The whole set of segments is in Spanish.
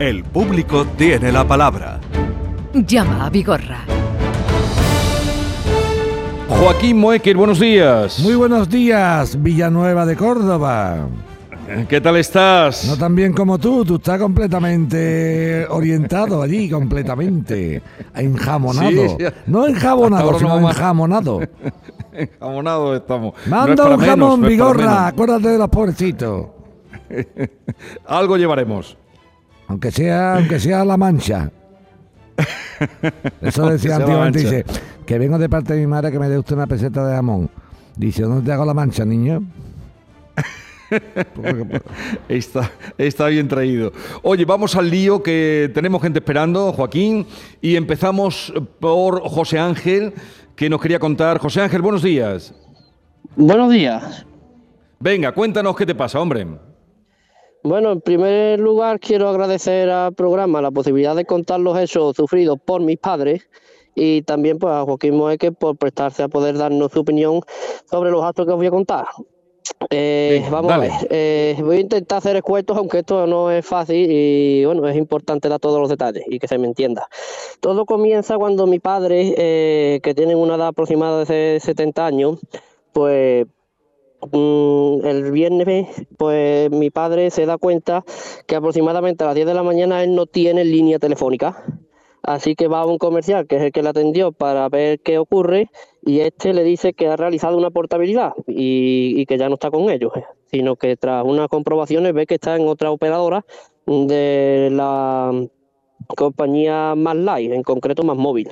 El público tiene la palabra. Llama a Vigorra. Joaquín Moecker, buenos días. Muy buenos días, Villanueva de Córdoba. ¿Qué tal estás? No tan bien como tú, tú estás completamente orientado allí, completamente enjamonado. Sí, sí. No enjabonado, sino no enjamonado. Jamonados estamos. No Manda es para un menos, jamón, no Vigorra, menos. acuérdate de los pobrecitos. Algo llevaremos. Aunque sea, aunque sea la mancha. Eso decía antiguamente, dice, que vengo de parte de mi madre que me dé usted una peseta de jamón. Dice, ¿dónde te hago la mancha, niño? Está, está bien traído. Oye, vamos al lío que tenemos gente esperando, Joaquín, y empezamos por José Ángel, que nos quería contar. José Ángel, buenos días. Buenos días. Venga, cuéntanos qué te pasa, hombre. Bueno, en primer lugar quiero agradecer al programa la posibilidad de contar los hechos sufridos por mis padres y también pues, a Joaquín Moeque por prestarse a poder darnos su opinión sobre los actos que os voy a contar. Eh, Venga, vamos dale. a ver, eh, voy a intentar hacer escuetos, aunque esto no es fácil y bueno, es importante dar todos los detalles y que se me entienda. Todo comienza cuando mi padre, eh, que tiene una edad aproximada de 70 años, pues el viernes, pues mi padre se da cuenta que aproximadamente a las 10 de la mañana él no tiene línea telefónica. Así que va a un comercial, que es el que le atendió, para ver qué ocurre, y este le dice que ha realizado una portabilidad y, y que ya no está con ellos, eh, sino que tras unas comprobaciones ve que está en otra operadora de la compañía Más Live, en concreto Más Móvil.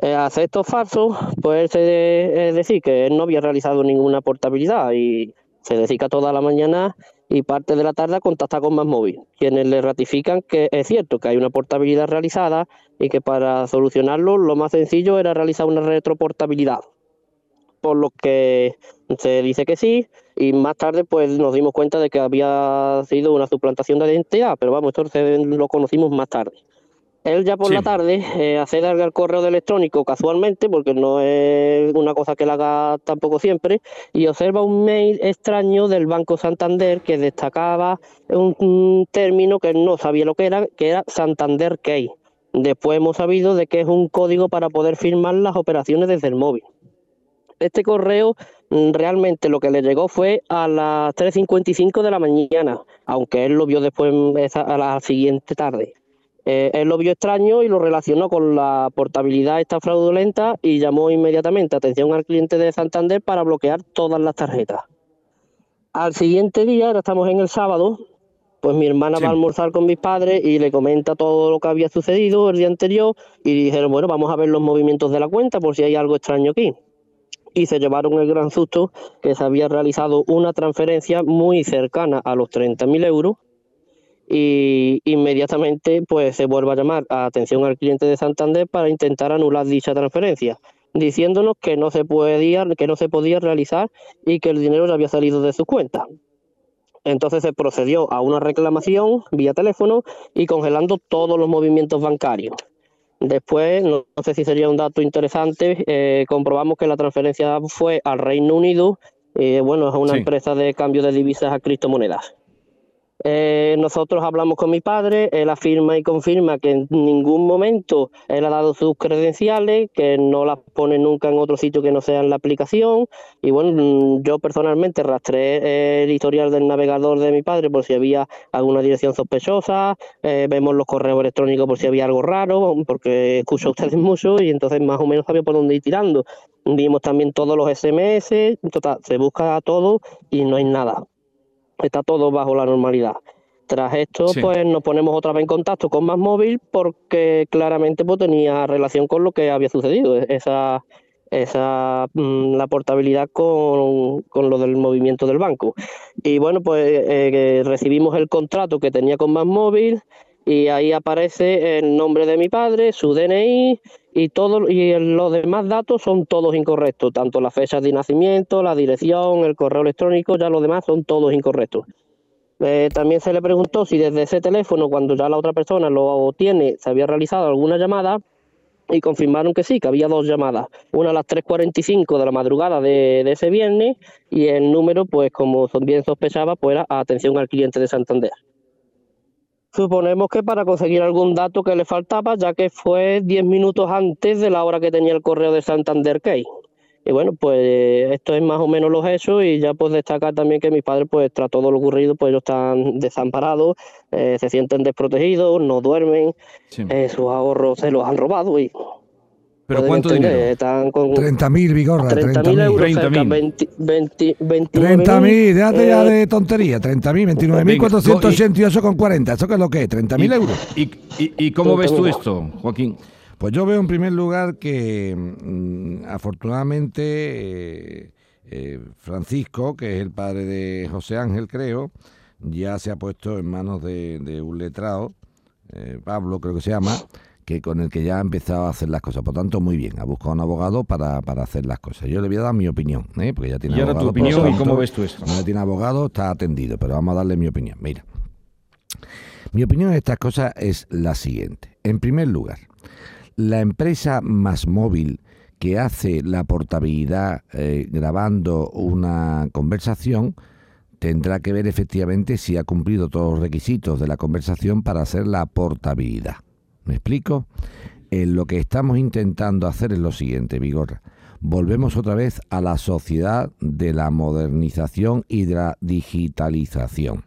Eh, hacer estos falsos, pues es decir que él no había realizado ninguna portabilidad y se dedica toda la mañana y parte de la tarde a contactar con más móvil, quienes le ratifican que es cierto que hay una portabilidad realizada y que para solucionarlo lo más sencillo era realizar una retroportabilidad. Por lo que se dice que sí y más tarde pues nos dimos cuenta de que había sido una suplantación de identidad, pero vamos, esto lo conocimos más tarde. Él ya por Sí. la tarde eh, accede al correo de electrónico casualmente, porque no es una cosa que él haga tampoco siempre, y observa un mail extraño del Banco Santander que destacaba un, un término que él no sabía lo que era, que era Santander Key. Después hemos sabido de que es un código para poder firmar las operaciones desde el móvil. Este correo mm, realmente lo que le llegó fue a las 3.55 de la mañana, aunque él lo vio después mm, a la siguiente tarde. Eh, él lo vio extraño y lo relacionó con la portabilidad esta fraudulenta y llamó inmediatamente atención al cliente de Santander para bloquear todas las tarjetas. Al siguiente día, ahora estamos en el sábado, pues mi hermana Sí. va a almorzar con mis padres y le comenta todo lo que había sucedido el día anterior y dijeron, bueno, vamos a ver los movimientos de la cuenta por si hay algo extraño aquí. Y se llevaron el gran susto que se había realizado una transferencia muy cercana a los 30.000 euros y inmediatamente pues se vuelve a llamar a atención al cliente de Santander para intentar anular dicha transferencia, diciéndonos que no se podía, que no se podía realizar y que el dinero ya había salido de su cuenta. Entonces se procedió a una reclamación vía teléfono y congelando todos los movimientos bancarios. Después, no, no sé si sería un dato interesante, eh, comprobamos que la transferencia fue al Reino Unido, eh, bueno, es una Sí. empresa de cambio de divisas a criptomonedas. Eh, nosotros hablamos con mi padre, él afirma y confirma que en ningún momento él ha dado sus credenciales, que no las pone nunca en otro sitio que no sea en la aplicación. Y bueno, mm, yo personalmente rastré eh, el historial del navegador de mi padre por si había alguna dirección sospechosa, eh, vemos los correos electrónicos por si había algo raro, porque escucho a ustedes mucho y entonces más o menos sabía por dónde ir tirando. Vimos también todos los SMS, total, se busca todo y no hay nada está todo bajo la normalidad. Tras esto, Sí. pues nos ponemos otra vez en contacto con Más Móvil porque claramente pues, tenía relación con lo que había sucedido, e- esa, esa mm, la portabilidad con, con lo del movimiento del banco. Y bueno, pues eh, que recibimos el contrato que tenía con Más Móvil y ahí aparece el nombre de mi padre, su DNI y todo y los demás datos son todos incorrectos, tanto las fechas de nacimiento, la dirección, el correo electrónico, ya los demás son todos incorrectos. Eh, también se le preguntó si desde ese teléfono, cuando ya la otra persona lo tiene, se había realizado alguna llamada y confirmaron que sí, que había dos llamadas. Una a las 3.45 de la madrugada de, de ese viernes y el número, pues como bien sospechaba, pues era atención al cliente de Santander. Suponemos que para conseguir algún dato que le faltaba, ya que fue 10 minutos antes de la hora que tenía el correo de Santander Key. Y bueno, pues esto es más o menos los hechos y ya pues destacar también que mis padres pues tras todo lo ocurrido pues ellos están desamparados, eh, se sienten desprotegidos, no duermen, Sí. eh, sus ahorros se los han robado y ¿Pero cuánto entender, dinero? están con 30.000, Vigorra, 30.000 30.000. euros 30.000. cerca, 20, 20, 29.000, 30.000, déjate ya eh, de tontería, 30.000, 29.488 con 40, ¿eso qué es lo que es? ¿30.000 euros? ¿Y, y, y cómo ves tú 30.000. esto, Joaquín? Pues yo veo en primer lugar que mm, afortunadamente eh, eh, Francisco, que es el padre de José Ángel, creo, ya se ha puesto en manos de, de un letrado, eh, Pablo creo que se llama, que con el que ya ha empezado a hacer las cosas. Por tanto, muy bien, ha buscado un abogado para, para hacer las cosas. Yo le voy a dar mi opinión, ¿eh? porque ya tiene Y ahora tu abogado. opinión y cómo ves tú esto. ya tiene abogado, está atendido, pero vamos a darle mi opinión. Mira, mi opinión de estas cosas es la siguiente. En primer lugar, la empresa Más Móvil que hace la portabilidad eh, grabando una conversación tendrá que ver efectivamente si ha cumplido todos los requisitos de la conversación para hacer la portabilidad. ¿Me explico? Eh, lo que estamos intentando hacer es lo siguiente, Vigorra. Volvemos otra vez a la sociedad de la modernización y de la digitalización.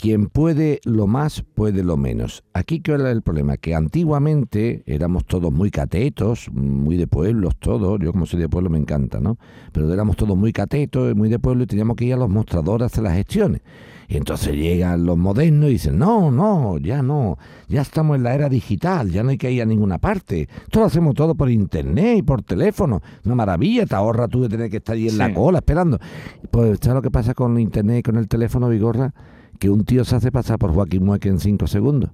Quien puede lo más, puede lo menos. Aquí que era el problema, que antiguamente éramos todos muy catetos, muy de pueblos todos, yo como soy de pueblo me encanta, ¿no? Pero éramos todos muy catetos, muy de pueblo y teníamos que ir a los mostradores a hacer las gestiones. Y entonces llegan los modernos y dicen, no, no, ya no, ya estamos en la era digital, ya no hay que ir a ninguna parte. Esto lo hacemos todo por internet y por teléfono. Una maravilla, te ahorra tú de tener que estar ahí en la cola esperando. Pues, ¿sabes lo que pasa con internet y con el teléfono, Vigorra? Que un tío se hace pasar por Joaquín Mueque en cinco segundos.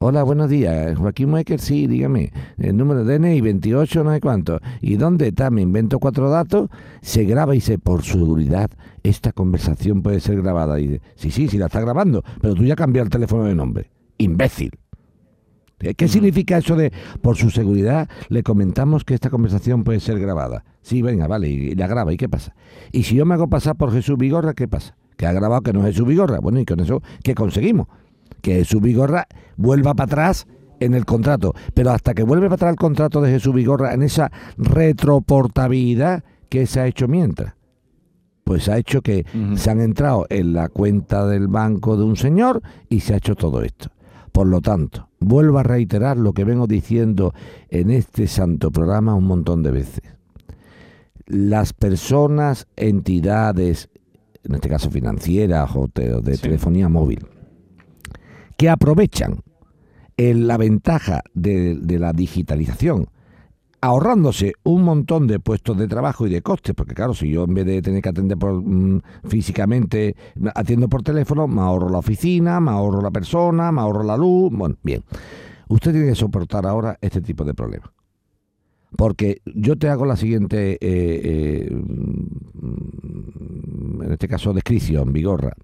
Hola, buenos días. Joaquín Muecker, sí, dígame. El número de DNI 28, no sé cuánto. ¿Y dónde está? Me invento cuatro datos. Se graba y dice, por seguridad, esta conversación puede ser grabada. Y dice, sí, sí, sí la está grabando, pero tú ya cambiado el teléfono de nombre. Imbécil. ¿Qué significa eso de, por su seguridad, le comentamos que esta conversación puede ser grabada? Sí, venga, vale, y la graba, ¿y qué pasa? Y si yo me hago pasar por Jesús Vigorra, ¿qué pasa? Que ha grabado que no es Jesús Vigorra. Bueno, y con eso, ¿qué conseguimos? Que Jesús Vigorra vuelva para atrás en el contrato. Pero hasta que vuelve para atrás el contrato de Jesús Vigorra, en esa retroportabilidad, ¿qué se ha hecho mientras? Pues ha hecho que se han entrado en la cuenta del banco de un señor y se ha hecho todo esto. Por lo tanto, vuelvo a reiterar lo que vengo diciendo en este santo programa un montón de veces. Las personas, entidades, en este caso financieras o te- de Sí. telefonía móvil, que aprovechan la ventaja de, de la digitalización, ahorrándose un montón de puestos de trabajo y de costes, porque claro, si yo en vez de tener que atender por, mm, físicamente, atiendo por teléfono, me ahorro la oficina, me ahorro la persona, me ahorro la luz, bueno, bien. Usted tiene que soportar ahora este tipo de problemas. Porque yo te hago la siguiente, eh, eh, en este caso, descripción, Vigorra.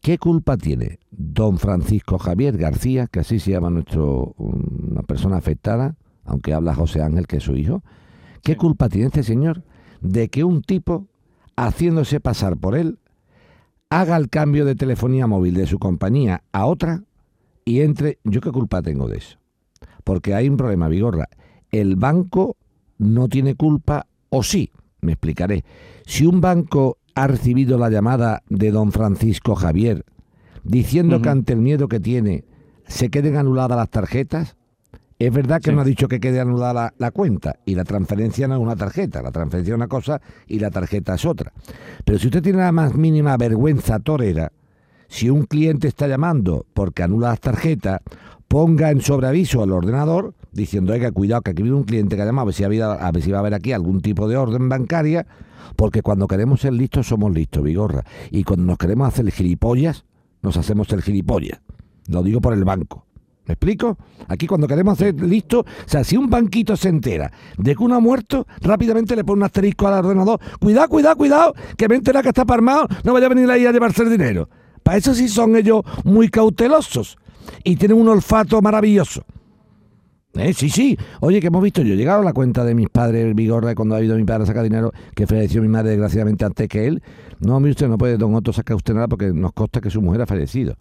¿Qué culpa tiene don Francisco Javier García, que así se llama nuestro, una persona afectada, aunque habla José Ángel, que es su hijo? ¿Qué Sí. culpa tiene este señor de que un tipo, haciéndose pasar por él, haga el cambio de telefonía móvil de su compañía a otra y entre... ¿Yo qué culpa tengo de eso? Porque hay un problema, Vigorra. El banco no tiene culpa o sí, me explicaré. Si un banco ha recibido la llamada de don Francisco Javier diciendo que ante el miedo que tiene se queden anuladas las tarjetas, es verdad que Sí. no ha dicho que quede anulada la, la cuenta y la transferencia no es una tarjeta, la transferencia es una cosa y la tarjeta es otra. Pero si usted tiene la más mínima vergüenza torera, si un cliente está llamando porque anula las tarjetas, ponga en sobreaviso al ordenador diciendo, oiga, cuidado, que aquí viene un cliente que ha llamado, a ver, si ha habido- a ver si va a haber aquí algún tipo de orden bancaria, porque cuando queremos ser listos somos listos, Vigorra. Y cuando nos queremos hacer gilipollas, nos hacemos el gilipollas. Lo digo por el banco. ¿Me explico? Aquí cuando queremos hacer listo, o sea, si un banquito se entera de que uno ha muerto, rápidamente le pone un asterisco al ordenador. Cuidado, cuidado, cuidado, que me entera que está parmado, no vaya a venir ahí a llevarse el dinero. Para eso sí son ellos muy cautelosos y tienen un olfato maravilloso. Eh, sí, sí. Oye, que hemos visto yo. Llegado a la cuenta de mis padres, el Vigorra, cuando ha ido mi padre a sacar dinero, que falleció mi madre desgraciadamente antes que él. No, mire usted, no puede, don Otto, sacar usted nada porque nos consta que su mujer ha fallecido.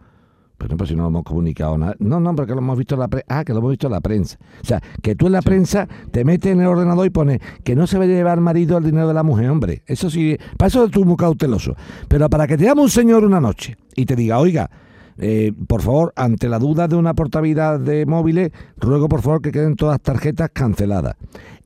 Pero no, si no lo hemos comunicado nada. No, no, porque lo hemos visto en la prensa. Ah, que lo hemos visto en la prensa. O sea, que tú en la prensa te metes en el ordenador y pones que no se vaya a llevar marido el dinero de la mujer, hombre. Eso sí, para eso tú muy cauteloso. Pero para que te llame un señor una noche y te diga, oiga, eh, por favor, ante la duda de una portabilidad de móviles, ruego por favor que queden todas las tarjetas canceladas.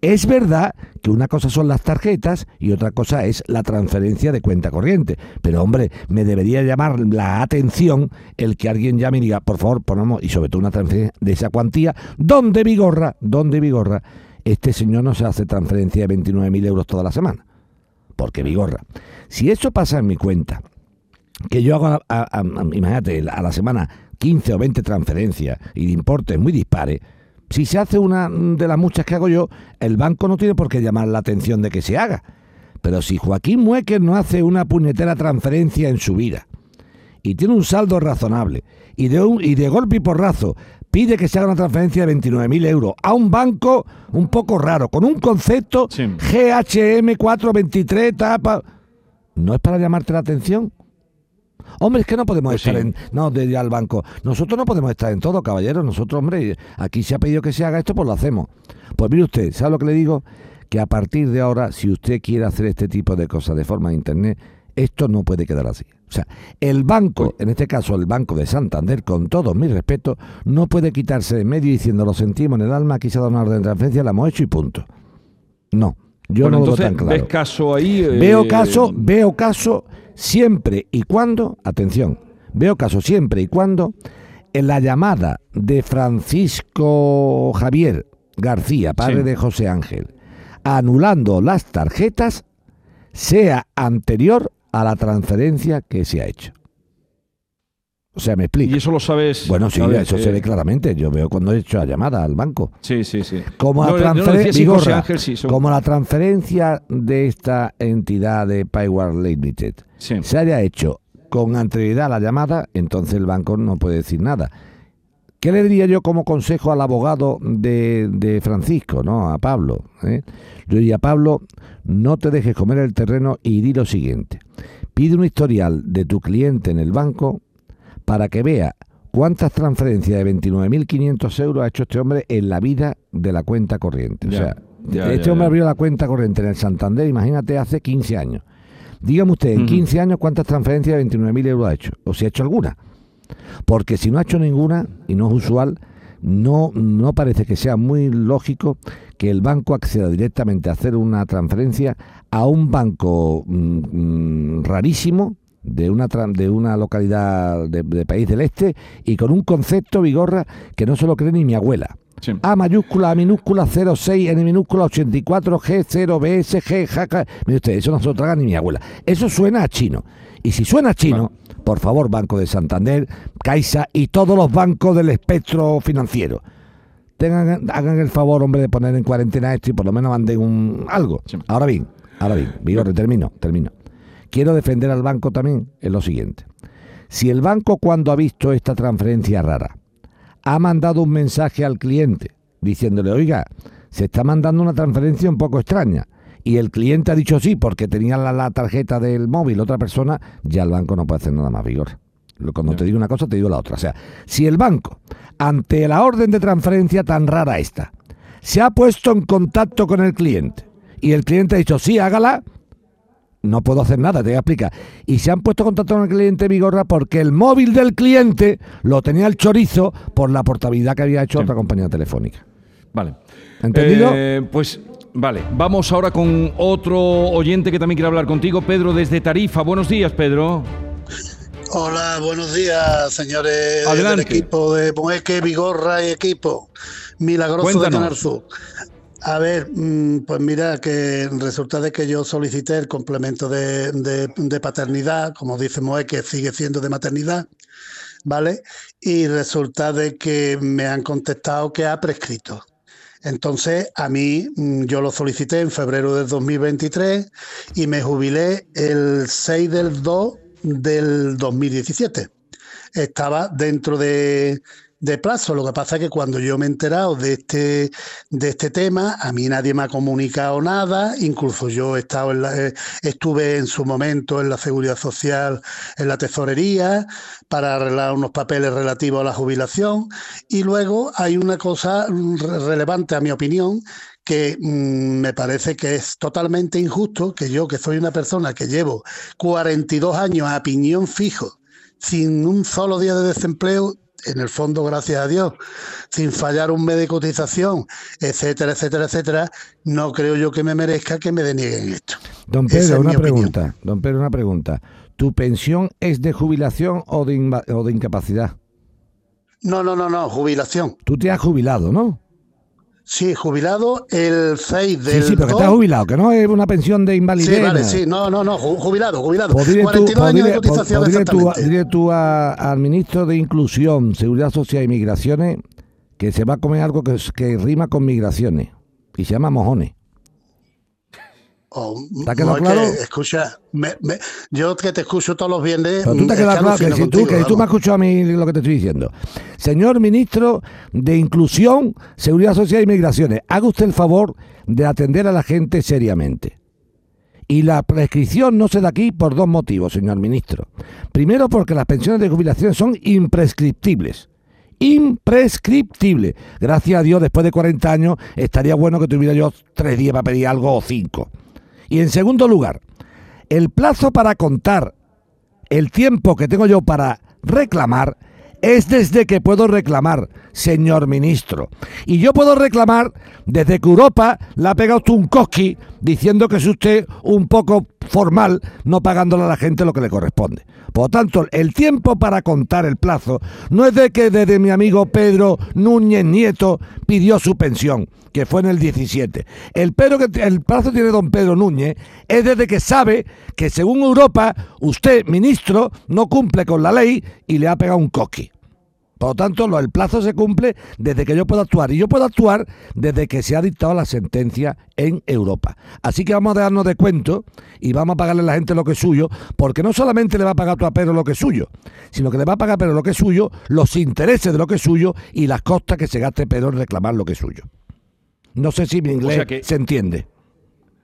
Es verdad que una cosa son las tarjetas y otra cosa es la transferencia de cuenta corriente. Pero hombre, me debería llamar la atención el que alguien llame y diga, por favor, ponemos, y sobre todo una transferencia de esa cuantía, ¿dónde Vigorra? ¿Dónde Vigorra? Este señor no se hace transferencia de 29.000 euros toda la semana. Porque Vigorra. Si eso pasa en mi cuenta, que yo hago, imagínate, a la semana 15 o 20 transferencias y de importes muy dispares, si se hace una de las muchas que hago yo, el banco no tiene por qué llamar la atención de que se haga. Pero si Joaquín Muecker no hace una puñetera transferencia en su vida y tiene un saldo razonable y de, un, y de golpe y porrazo pide que se haga una transferencia de 29.000 euros a un banco un poco raro, con un concepto GHM 423, tapa... ¿No es para llamarte la atención? Hombre, es que no podemos pues estar en. No, de ir al banco. Nosotros no podemos estar en todo, caballero. Nosotros, hombre, aquí se ha pedido que se haga esto, pues lo hacemos. Pues mire usted, ¿sabe lo que le digo? Que a partir de ahora, si usted quiere hacer este tipo de cosas de forma de internet, esto no puede quedar así. O sea, el banco, en este caso el Banco de Santander, con todo mi respeto, no puede quitarse de medio diciendo lo sentimos en el alma, aquí se ha dado una orden de transferencia, la hemos hecho y punto. No, yo no lo veo tan claro. ¿Ves caso ahí? Veo eh, caso, veo caso siempre y cuando, atención, veo caso siempre y cuando en la llamada de Francisco Javier García, padre de José Ángel, anulando las tarjetas, sea anterior a la transferencia que se ha hecho. O sea, me explico. ¿Y eso lo sabes? Bueno, sí, eso se ve claramente. Yo veo cuando he hecho la llamada al banco. Sí, sí, sí. Como, la, como la transferencia de esta entidad de Payware Limited se haya hecho con anterioridad a la llamada, entonces el banco no puede decir nada. ¿Qué le diría yo como consejo al abogado de, Francisco, no a Pablo? Eh? Yo diría, Pablo, no te dejes comer el terreno y di lo siguiente. Pide un historial de tu cliente en el banco para que vea cuántas transferencias de 29.500 euros ha hecho este hombre en la vida de la cuenta corriente. o sea, este hombre abrió la cuenta corriente en el Santander, imagínate, hace 15 años. Dígame usted, en 15 años, ¿cuántas transferencias de 29.000 euros ha hecho? ¿O si ha hecho alguna? Porque si no ha hecho ninguna, y no es usual, no, no parece que sea muy lógico que el banco acceda directamente a hacer una transferencia a un banco mm, mm, rarísimo, de una, de una localidad de, país del este y con un concepto vigorra que no se lo cree ni mi abuela. A mayúscula, A minúscula, 06, N minúscula, 84, G, 0, BS, G, jaca. Mire usted, eso no se lo traga ni mi abuela. Eso suena a chino. Y si suena a chino, por favor, Banco de Santander, Caixa y todos los bancos del espectro financiero. Tengan, hagan el favor, hombre, de poner en cuarentena esto y por lo menos manden un algo. Ahora bien, ahora bien, Vigorre, termino, termino quiero defender al banco también en lo siguiente. Si el banco cuando ha visto esta transferencia rara ha mandado un mensaje al cliente diciéndole, oiga, se está mandando una transferencia un poco extraña, y el cliente ha dicho sí porque tenía la, tarjeta del móvil otra persona, ya el banco no puede hacer nada más, Vigor. Cuando te digo una cosa, te digo la otra. O sea, si el banco, ante la orden de transferencia tan rara esta, se ha puesto en contacto con el cliente y el cliente ha dicho sí, hágala, no puedo hacer nada, te voy a explicar. Y se han puesto contacto con el cliente Vigorra porque el móvil del cliente lo tenía el chorizo por la portabilidad que había hecho otra compañía telefónica. Vale. ¿Entendido? Eh, pues vale, vamos ahora con otro oyente que también quiere hablar contigo, Pedro desde Tarifa. Buenos días, Pedro. Hola, buenos días, señores del equipo de Mueque, Vigorra y equipo. Milagroso de Canal a ver, mm, pues mira que resulta de que yo solicité el complemento de, paternidad, como dice Moe, que sigue siendo de maternidad, ¿vale? Y resulta de que me han contestado que ha prescrito. Entonces, a mí, mm, yo lo solicité en febrero del 2023 y me jubilé el 6 del 2 del 2017. Estaba dentro de de plazo. Lo que pasa es que cuando yo me he enterado de este, de este tema, a mí nadie me ha comunicado nada, incluso yo he en eh, estuve en su momento en la Seguridad Social, en la Tesorería, para arreglar unos papeles relativos a la jubilación. Y luego hay una cosa relevante, a mi opinión, que mm, me parece que es totalmente injusto que yo, que soy una persona que llevo 42 años a piñón fijo, sin un solo día de desempleo, en el fondo, gracias a Dios, sin fallar un mes de cotización, etcétera, etcétera, etcétera, no creo yo que me merezca que me denieguen esto. Don Pedro, una pregunta. Don Pedro, una pregunta. ¿Tu pensión es de jubilación o de, o de incapacidad? No, no, no, no, jubilación. Tú te has jubilado, ¿no? Sí, jubilado el 6 del. Sí, sí, pero que estás jubilado, que no es una pensión de invalidez. Sí, vale, sí, no, no, no, jubilado, jubilado. 42 tú, años de cotización. Dile tú, dile tú al ministro de Inclusión, Seguridad Social y Migraciones que se va a comer algo que, que rima con migraciones y se llama mojones. Oh, ¿Te claro? escucha, yo que te escucho todos los viernes. Pero tú te quedas claro que si, tú, que tú me has escuchado a mí lo que te estoy diciendo. Señor ministro de Inclusión, Seguridad Social y Migraciones, haga usted el favor de atender a la gente seriamente. Y la prescripción no se da aquí por dos motivos, señor ministro. Primero, porque las pensiones de jubilación son imprescriptibles imprescriptibles. Gracias a Dios, después de 40 años, estaría bueno que tuviera yo tres días para pedir algo o cinco. Y en segundo lugar, el plazo para contar el tiempo que tengo yo para reclamar es desde que puedo reclamar, señor ministro. Y yo puedo reclamar desde que Europa le ha pegado un cosqui diciendo que es usted un poco formal, no pagándole a la gente lo que le corresponde. Por lo tanto, el tiempo para contar el plazo no es de que desde mi amigo Pedro Núñez Nieto pidió su pensión, que fue en el 17. El, pero que, el plazo tiene don Pedro Núñez es desde que sabe que según Europa, usted, ministro, no cumple con la ley y le ha pegado un coqui. Por lo tanto, el plazo se cumple desde que yo puedo actuar. Y yo puedo actuar desde que se ha dictado la sentencia en Europa. Así que vamos a darnos de cuento y vamos a pagarle a la gente lo que es suyo, porque no solamente le va a pagar a Pedro lo que es suyo, sino que le va a pagar a Pedro lo que es suyo, los intereses de lo que es suyo y las costas que se gaste Pedro en reclamar lo que es suyo. No sé si mi inglés se entiende.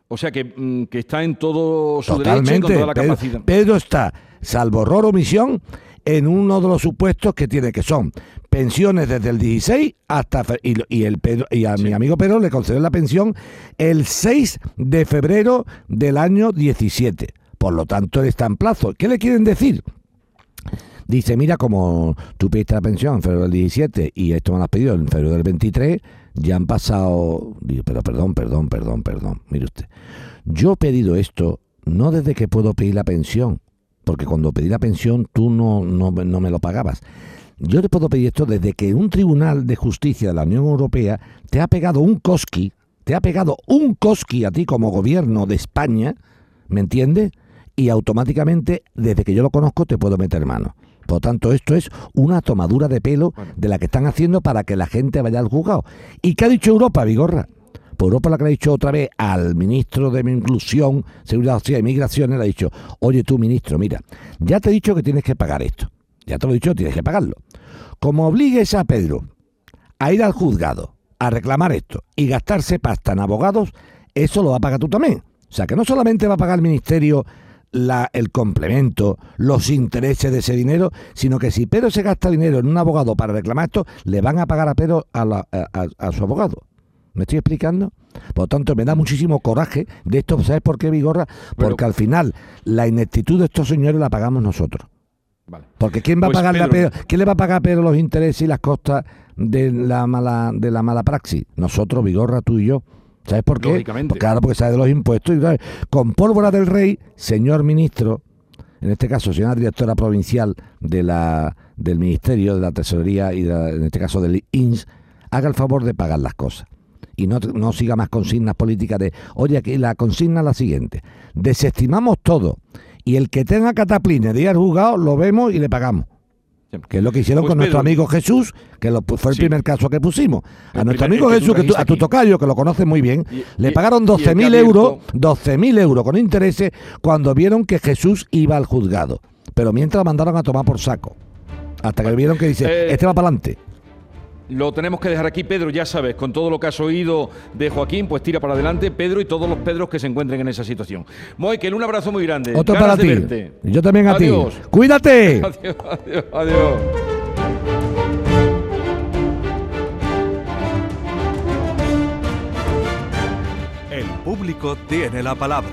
O sea que, mm, está en todo su derecho y con toda la capacidad. Pedro está, salvo horror o omisión, en uno de los supuestos que tiene, que son pensiones desde el 16 hasta... Y, el y a mi amigo Pedro le concedió la pensión el 6 de febrero del año 17. Por lo tanto, él está en plazo. ¿Qué le quieren decir? Dice, mira, como tú pediste la pensión en febrero del 17 y esto me lo has pedido en febrero del 23, ya han pasado... Digo, pero perdón, perdón, perdón, perdón. Mire usted, yo he pedido esto no desde que puedo pedir la pensión, porque cuando pedí la pensión tú no, no, me lo pagabas. Yo te puedo pedir esto desde que un tribunal de justicia de la Unión Europea te ha pegado un cosqui, te ha pegado un cosqui a ti como gobierno de España, ¿me entiendes? Y automáticamente, desde que yo lo conozco, te puedo meter mano. Por lo tanto, esto es una tomadura de pelo de la que están haciendo para que la gente vaya al juzgado. ¿Y qué ha dicho Europa, Vigorra? Por Europa lo que le ha dicho otra vez al ministro de Inclusión, Seguridad Social y Migraciones, le ha dicho, oye tú ministro, mira, ya te he dicho que tienes que pagar esto. Ya te lo he dicho, tienes que pagarlo. Como obligues a Pedro a ir al juzgado a reclamar esto y gastarse pasta en abogados, eso lo va a pagar tú también. O sea que no solamente va a pagar el ministerio la, el complemento, los intereses de ese dinero, sino que si Pedro se gasta dinero en un abogado para reclamar esto, le van a pagar a Pedro a su abogado. ¿Me estoy explicando? Por lo tanto, me da muchísimo coraje de esto. ¿Sabes por qué, Vigorra? Porque al final la ineptitud de estos señores la pagamos nosotros. Porque ¿quién va a pues, pagar ¿quién le va a pagar a Pedro los intereses y las costas de la mala de la mala praxis? Nosotros, Vigorra, tú y yo. ¿Sabes por qué? claro, porque sabe de los impuestos. Y, con pólvora del rey, señor ministro, en este caso, señora directora provincial de la, del Ministerio de la Tesorería y en este caso del INS, haga el favor de pagar las cosas y no, no siga más consignas políticas de, oye, aquí la consigna es la siguiente, desestimamos todo y el que tenga cataplines de ir al juzgado lo vemos y le pagamos. Que es lo que hicieron pues con nuestro amigo Jesús, que fue el primer caso que pusimos. A nuestro amigo Jesús, que a tu tocayo, que lo conoce muy bien, le pagaron 12.000 euros, 12.000 euros con intereses cuando vieron que Jesús iba al juzgado. Pero mientras mandaron a tomar por saco. Hasta que vieron que dice, eh, este va para adelante. Lo tenemos que dejar aquí. Pedro, ya sabes, con todo lo que has oído de Joaquín, pues tira para adelante, Pedro y todos los Pedros que se encuentren en esa situación. Moekel, un abrazo muy grande. Otro para ti. Yo también a ti. Cuídate. Adiós, adiós, adiós. El público tiene la palabra.